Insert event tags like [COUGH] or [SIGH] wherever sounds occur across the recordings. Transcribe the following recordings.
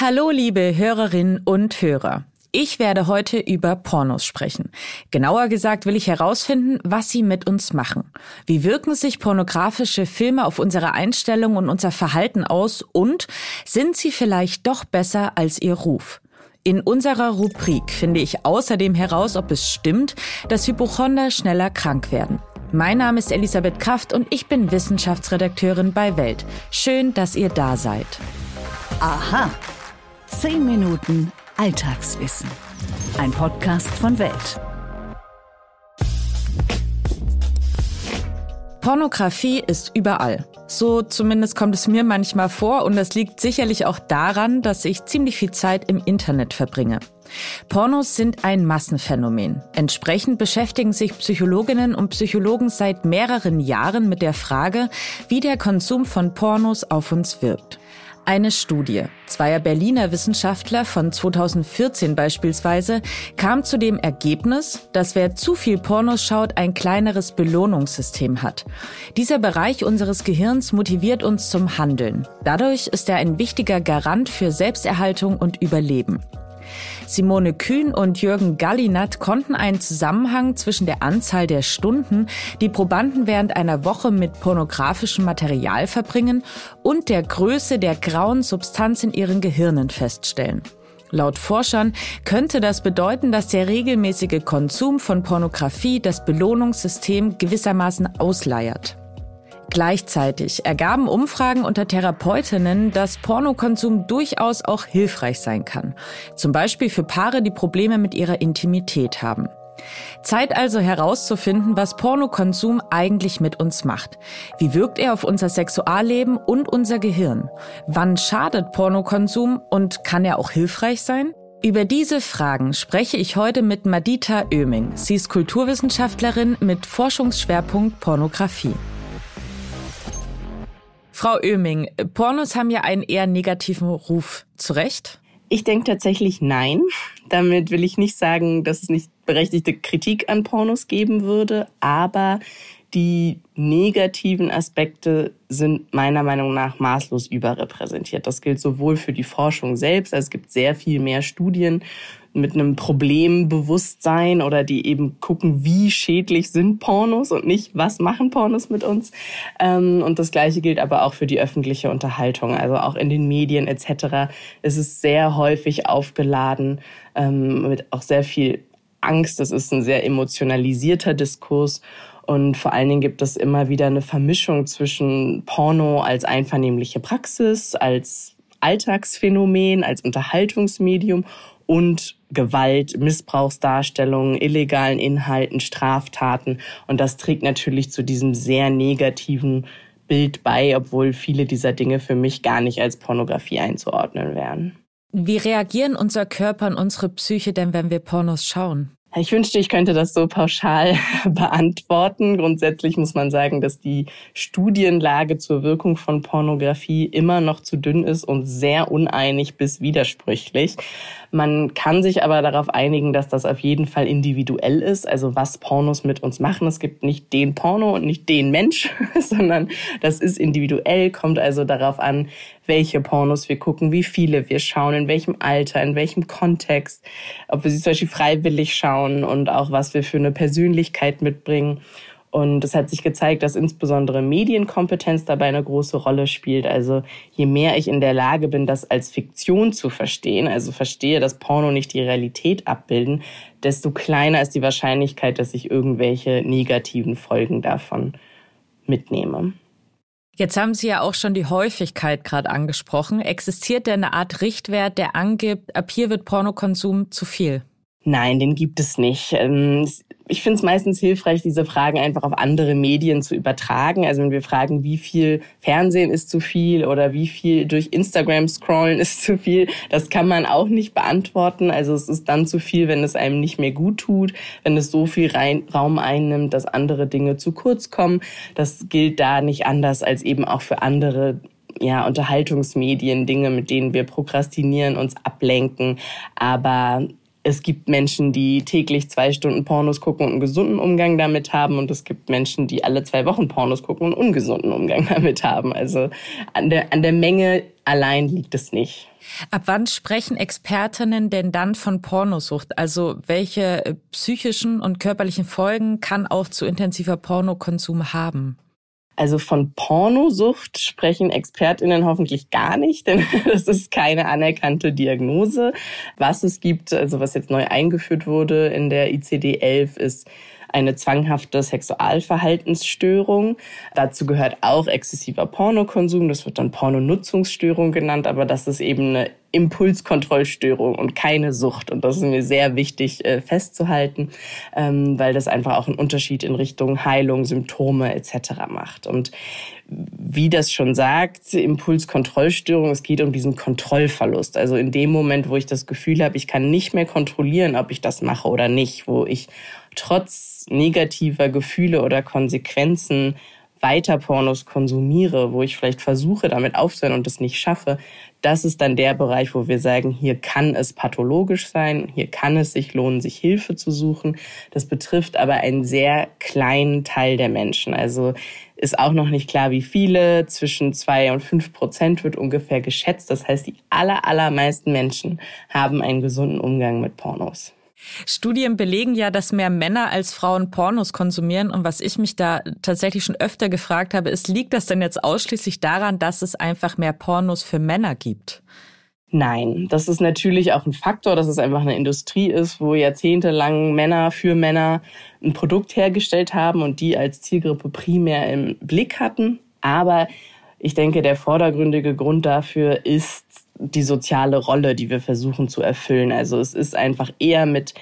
Hallo, liebe Hörerinnen und Hörer. Ich werde heute über Pornos sprechen. Genauer gesagt will ich herausfinden, was sie mit uns machen. Wie wirken sich pornografische Filme auf unsere Einstellung und unser Verhalten aus und sind sie vielleicht doch besser als ihr Ruf? In unserer Rubrik finde ich außerdem heraus, ob es stimmt, dass Hypochonder schneller krank werden. Mein Name ist Elisabeth Kraft und ich bin Wissenschaftsredakteurin bei Welt. Schön, dass ihr da seid. Aha. Zehn Minuten Alltagswissen. Ein Podcast von Welt. Pornografie ist überall. So zumindest kommt es mir manchmal vor und das liegt sicherlich auch daran, dass ich ziemlich viel Zeit im Internet verbringe. Pornos sind ein Massenphänomen. Entsprechend beschäftigen sich Psychologinnen und Psychologen seit mehreren Jahren mit der Frage, wie der Konsum von Pornos auf uns wirkt. Eine Studie zweier Berliner Wissenschaftler von 2014 beispielsweise kam zu dem Ergebnis, dass wer zu viel Pornos schaut, ein kleineres Belohnungssystem hat. Dieser Bereich unseres Gehirns motiviert uns zum Handeln. Dadurch ist er ein wichtiger Garant für Selbsterhaltung und Überleben. Simone Kühn und Jürgen Gallinat konnten einen Zusammenhang zwischen der Anzahl der Stunden, die Probanden während einer Woche mit pornografischem Material verbringen, und der Größe der grauen Substanz in ihren Gehirnen feststellen. Laut Forschern könnte das bedeuten, dass der regelmäßige Konsum von Pornografie das Belohnungssystem gewissermaßen ausleiert. Gleichzeitig ergaben Umfragen unter Therapeutinnen, dass Pornokonsum durchaus auch hilfreich sein kann. Zum Beispiel für Paare, die Probleme mit ihrer Intimität haben. Zeit also herauszufinden, was Pornokonsum eigentlich mit uns macht. Wie wirkt er auf unser Sexualleben und unser Gehirn? Wann schadet Pornokonsum und kann er auch hilfreich sein? Über diese Fragen spreche ich heute mit Madita Oeming. Sie ist Kulturwissenschaftlerin mit Forschungsschwerpunkt Pornografie. Frau Oeming, Pornos haben ja einen eher negativen Ruf. Zu Recht? Ich denke tatsächlich nein. Damit will ich nicht sagen, dass es nicht berechtigte Kritik an Pornos geben würde, aber die negativen Aspekte sind meiner Meinung nach maßlos überrepräsentiert. Das gilt sowohl für die Forschung selbst, also es gibt sehr viel mehr Studien mit einem Problembewusstsein oder die eben gucken, wie schädlich sind Pornos und nicht, was machen Pornos mit uns. Ähm, und das Gleiche gilt aber auch für die öffentliche Unterhaltung, also auch in den Medien etc. Es ist sehr häufig aufgeladen ähm, mit auch sehr viel Angst. Es ist ein sehr emotionalisierter Diskurs. Und vor allen Dingen gibt es immer wieder eine Vermischung zwischen Porno als einvernehmliche Praxis, als Alltagsphänomen, als Unterhaltungsmedium und Gewalt, Missbrauchsdarstellungen, illegalen Inhalten, Straftaten. Und das trägt natürlich zu diesem sehr negativen Bild bei, obwohl viele dieser Dinge für mich gar nicht als Pornografie einzuordnen wären. Wie reagieren unser Körper und unsere Psyche denn, wenn wir Pornos schauen? Ich wünschte, ich könnte das so pauschal [LAUGHS] beantworten. Grundsätzlich muss man sagen, dass die Studienlage zur Wirkung von Pornografie immer noch zu dünn ist und sehr uneinig bis widersprüchlich. Man kann sich aber darauf einigen, dass das auf jeden Fall individuell ist, also was Pornos mit uns machen. Es gibt nicht den Porno und nicht den Mensch, [LAUGHS] sondern das ist individuell, kommt also darauf an, welche Pornos wir gucken, wie viele wir schauen, in welchem Alter, in welchem Kontext, ob wir sie zum Beispiel freiwillig schauen und auch was wir für eine Persönlichkeit mitbringen. Und es hat sich gezeigt, dass insbesondere Medienkompetenz dabei eine große Rolle spielt. Also je mehr ich in der Lage bin, das als Fiktion zu verstehen, also verstehe, dass Porno nicht die Realität abbilden, desto kleiner ist die Wahrscheinlichkeit, dass ich irgendwelche negativen Folgen davon mitnehme. Jetzt haben Sie ja auch schon die Häufigkeit gerade angesprochen. Existiert denn eine Art Richtwert, der angibt, ab hier wird Pornokonsum zu viel? Nein, den gibt es nicht. Ähm, ich finde es meistens hilfreich, diese Fragen einfach auf andere Medien zu übertragen. Also wenn wir fragen, wie viel Fernsehen ist zu viel oder wie viel durch Instagram scrollen ist zu viel, das kann man auch nicht beantworten. Also es ist dann zu viel, wenn es einem nicht mehr gut tut, wenn es so viel Raum einnimmt, dass andere Dinge zu kurz kommen. Das gilt da nicht anders als eben auch für andere ja, Unterhaltungsmedien, Dinge, mit denen wir prokrastinieren, uns ablenken. Aber es gibt Menschen, die täglich zwei Stunden Pornos gucken und einen gesunden Umgang damit haben. Und es gibt Menschen, die alle zwei Wochen Pornos gucken und einen ungesunden Umgang [LAUGHS] damit haben. Also an der, an der Menge allein liegt es nicht. Ab wann sprechen Expertinnen denn dann von Pornosucht? Also welche psychischen und körperlichen Folgen kann auch zu intensiver Pornokonsum haben? Also von Pornosucht sprechen Expertinnen hoffentlich gar nicht, denn [LAUGHS] das ist keine anerkannte Diagnose. Was es gibt, also was jetzt neu eingeführt wurde in der ICD-11, ist eine zwanghafte Sexualverhaltensstörung. Dazu gehört auch exzessiver Pornokonsum. Das wird dann Pornonutzungsstörung genannt, aber das ist eben eine Impulskontrollstörung und keine Sucht. Und das ist mir sehr wichtig äh, festzuhalten, ähm, weil das einfach auch einen Unterschied in Richtung Heilung, Symptome etc. macht. Und wie das schon sagt, Impulskontrollstörung, es geht um diesen Kontrollverlust. Also in dem Moment, wo ich das Gefühl habe, ich kann nicht mehr kontrollieren, ob ich das mache oder nicht, wo ich trotz negativer Gefühle oder Konsequenzen weiter Pornos konsumiere, wo ich vielleicht versuche, damit aufzuhören und es nicht schaffe, das ist dann der Bereich, wo wir sagen, hier kann es pathologisch sein, hier kann es sich lohnen, sich Hilfe zu suchen. Das betrifft aber einen sehr kleinen Teil der Menschen. Also ist auch noch nicht klar, wie viele. Zwischen zwei und fünf Prozent wird ungefähr geschätzt. Das heißt, die aller, allermeisten Menschen haben einen gesunden Umgang mit Pornos. Studien belegen ja, dass mehr Männer als Frauen Pornos konsumieren. Und was ich mich da tatsächlich schon öfter gefragt habe, ist, liegt das denn jetzt ausschließlich daran, dass es einfach mehr Pornos für Männer gibt? Nein, das ist natürlich auch ein Faktor, dass es einfach eine Industrie ist, wo jahrzehntelang Männer für Männer ein Produkt hergestellt haben und die als Zielgruppe primär im Blick hatten. Aber ich denke, der vordergründige Grund dafür ist die soziale Rolle, die wir versuchen zu erfüllen. Also es ist einfach eher mit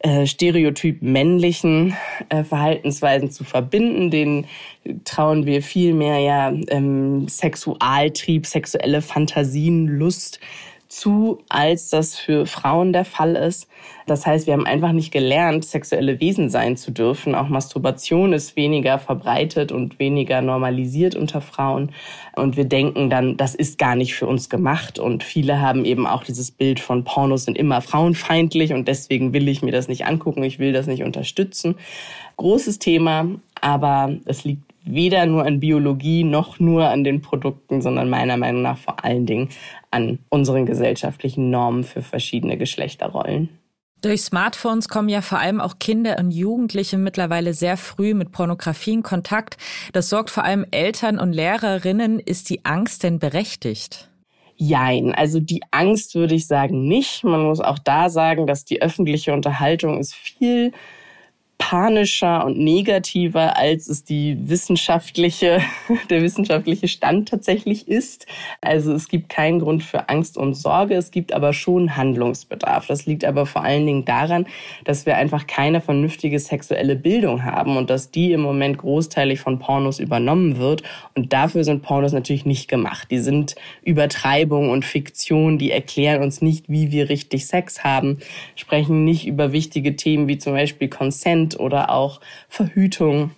äh, stereotyp männlichen äh, Verhaltensweisen zu verbinden. Den trauen wir viel mehr ja ähm, Sexualtrieb, sexuelle Fantasien, Lust zu, als das für Frauen der Fall ist. Das heißt, wir haben einfach nicht gelernt, sexuelle Wesen sein zu dürfen. Auch Masturbation ist weniger verbreitet und weniger normalisiert unter Frauen. Und wir denken dann, das ist gar nicht für uns gemacht. Und viele haben eben auch dieses Bild von Pornos sind immer frauenfeindlich und deswegen will ich mir das nicht angucken, ich will das nicht unterstützen. Großes Thema, aber es liegt weder nur an Biologie noch nur an den Produkten, sondern meiner Meinung nach vor allen Dingen an unseren gesellschaftlichen Normen für verschiedene Geschlechterrollen. Durch Smartphones kommen ja vor allem auch Kinder und Jugendliche mittlerweile sehr früh mit Pornografie in Kontakt. Das sorgt vor allem Eltern und Lehrerinnen. Ist die Angst denn berechtigt? Jein, also die Angst würde ich sagen nicht. Man muss auch da sagen, dass die öffentliche Unterhaltung ist viel panischer und negativer, als es die wissenschaftliche, [LAUGHS] der wissenschaftliche Stand tatsächlich ist. Also es gibt keinen Grund für Angst und Sorge, es gibt aber schon Handlungsbedarf. Das liegt aber vor allen Dingen daran, dass wir einfach keine vernünftige sexuelle Bildung haben und dass die im Moment großteilig von Pornos übernommen wird. Und dafür sind Pornos natürlich nicht gemacht. Die sind Übertreibung und Fiktion, die erklären uns nicht, wie wir richtig Sex haben, sprechen nicht über wichtige Themen wie zum Beispiel Consent oder auch Verhütung,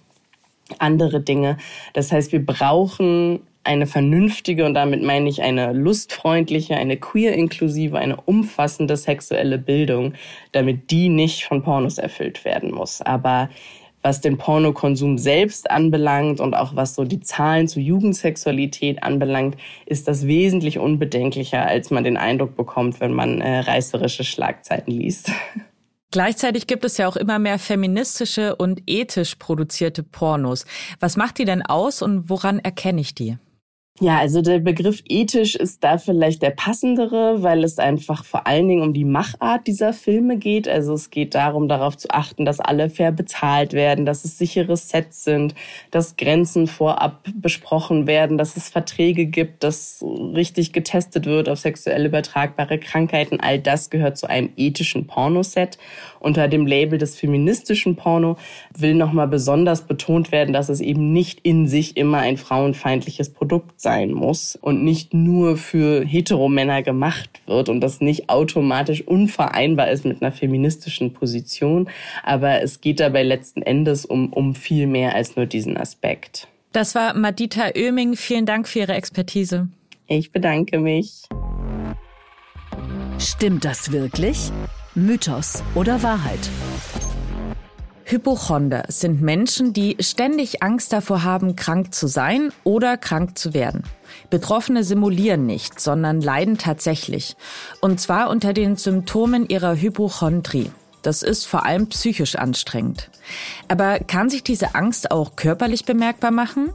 andere Dinge. Das heißt, wir brauchen eine vernünftige und damit meine ich eine lustfreundliche, eine queer-inklusive, eine umfassende sexuelle Bildung, damit die nicht von Pornos erfüllt werden muss. Aber was den Pornokonsum selbst anbelangt und auch was so die Zahlen zu Jugendsexualität anbelangt, ist das wesentlich unbedenklicher, als man den Eindruck bekommt, wenn man äh, reißerische Schlagzeiten liest. [LAUGHS] Gleichzeitig gibt es ja auch immer mehr feministische und ethisch produzierte Pornos. Was macht die denn aus und woran erkenne ich die? Ja, also der Begriff ethisch ist da vielleicht der passendere, weil es einfach vor allen Dingen um die Machart dieser Filme geht. Also es geht darum, darauf zu achten, dass alle fair bezahlt werden, dass es sichere Sets sind, dass Grenzen vorab besprochen werden, dass es Verträge gibt, dass richtig getestet wird auf sexuell übertragbare Krankheiten. All das gehört zu einem ethischen Pornoset. Unter dem Label des feministischen Porno will nochmal besonders betont werden, dass es eben nicht in sich immer ein frauenfeindliches Produkt sein muss und nicht nur für Heteromänner gemacht wird und das nicht automatisch unvereinbar ist mit einer feministischen Position. Aber es geht dabei letzten Endes um, um viel mehr als nur diesen Aspekt. Das war Madita Oeming. Vielen Dank für Ihre Expertise. Ich bedanke mich. Stimmt das wirklich? Mythos oder Wahrheit? Hypochonder sind Menschen, die ständig Angst davor haben, krank zu sein oder krank zu werden. Betroffene simulieren nicht, sondern leiden tatsächlich. Und zwar unter den Symptomen ihrer Hypochondrie. Das ist vor allem psychisch anstrengend. Aber kann sich diese Angst auch körperlich bemerkbar machen?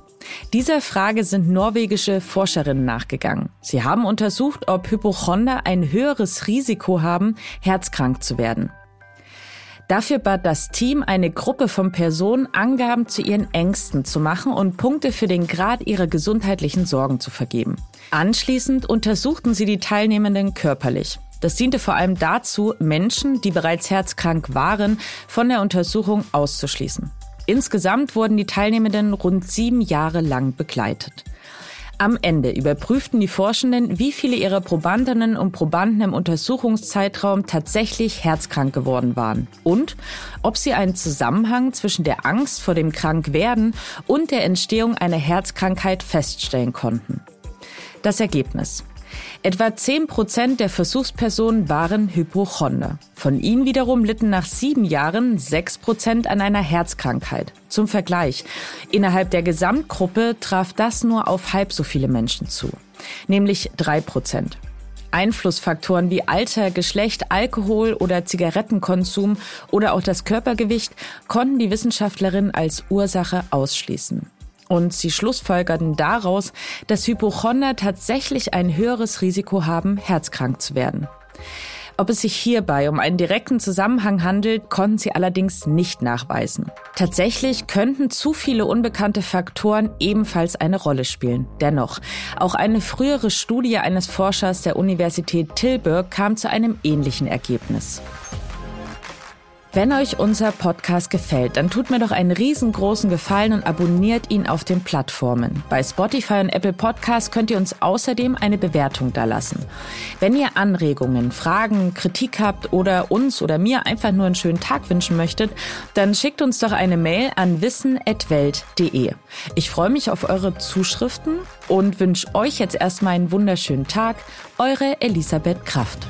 Dieser Frage sind norwegische Forscherinnen nachgegangen. Sie haben untersucht, ob Hypochonder ein höheres Risiko haben, herzkrank zu werden. Dafür bat das Team eine Gruppe von Personen, Angaben zu ihren Ängsten zu machen und Punkte für den Grad ihrer gesundheitlichen Sorgen zu vergeben. Anschließend untersuchten sie die Teilnehmenden körperlich. Das diente vor allem dazu, Menschen, die bereits herzkrank waren, von der Untersuchung auszuschließen. Insgesamt wurden die Teilnehmenden rund sieben Jahre lang begleitet. Am Ende überprüften die Forschenden, wie viele ihrer Probandinnen und Probanden im Untersuchungszeitraum tatsächlich herzkrank geworden waren und ob sie einen Zusammenhang zwischen der Angst vor dem Krankwerden und der Entstehung einer Herzkrankheit feststellen konnten. Das Ergebnis. Etwa 10 Prozent der Versuchspersonen waren Hypochonder. Von ihnen wiederum litten nach sieben Jahren 6 Prozent an einer Herzkrankheit. Zum Vergleich. Innerhalb der Gesamtgruppe traf das nur auf halb so viele Menschen zu. Nämlich 3 Prozent. Einflussfaktoren wie Alter, Geschlecht, Alkohol oder Zigarettenkonsum oder auch das Körpergewicht konnten die Wissenschaftlerin als Ursache ausschließen. Und sie schlussfolgerten daraus, dass Hypochonder tatsächlich ein höheres Risiko haben, herzkrank zu werden. Ob es sich hierbei um einen direkten Zusammenhang handelt, konnten sie allerdings nicht nachweisen. Tatsächlich könnten zu viele unbekannte Faktoren ebenfalls eine Rolle spielen. Dennoch, auch eine frühere Studie eines Forschers der Universität Tilburg kam zu einem ähnlichen Ergebnis. Wenn euch unser Podcast gefällt, dann tut mir doch einen riesengroßen Gefallen und abonniert ihn auf den Plattformen. Bei Spotify und Apple Podcasts könnt ihr uns außerdem eine Bewertung dalassen. Wenn ihr Anregungen, Fragen, Kritik habt oder uns oder mir einfach nur einen schönen Tag wünschen möchtet, dann schickt uns doch eine Mail an wissen.welt.de. Ich freue mich auf eure Zuschriften und wünsche euch jetzt erstmal einen wunderschönen Tag. Eure Elisabeth Kraft.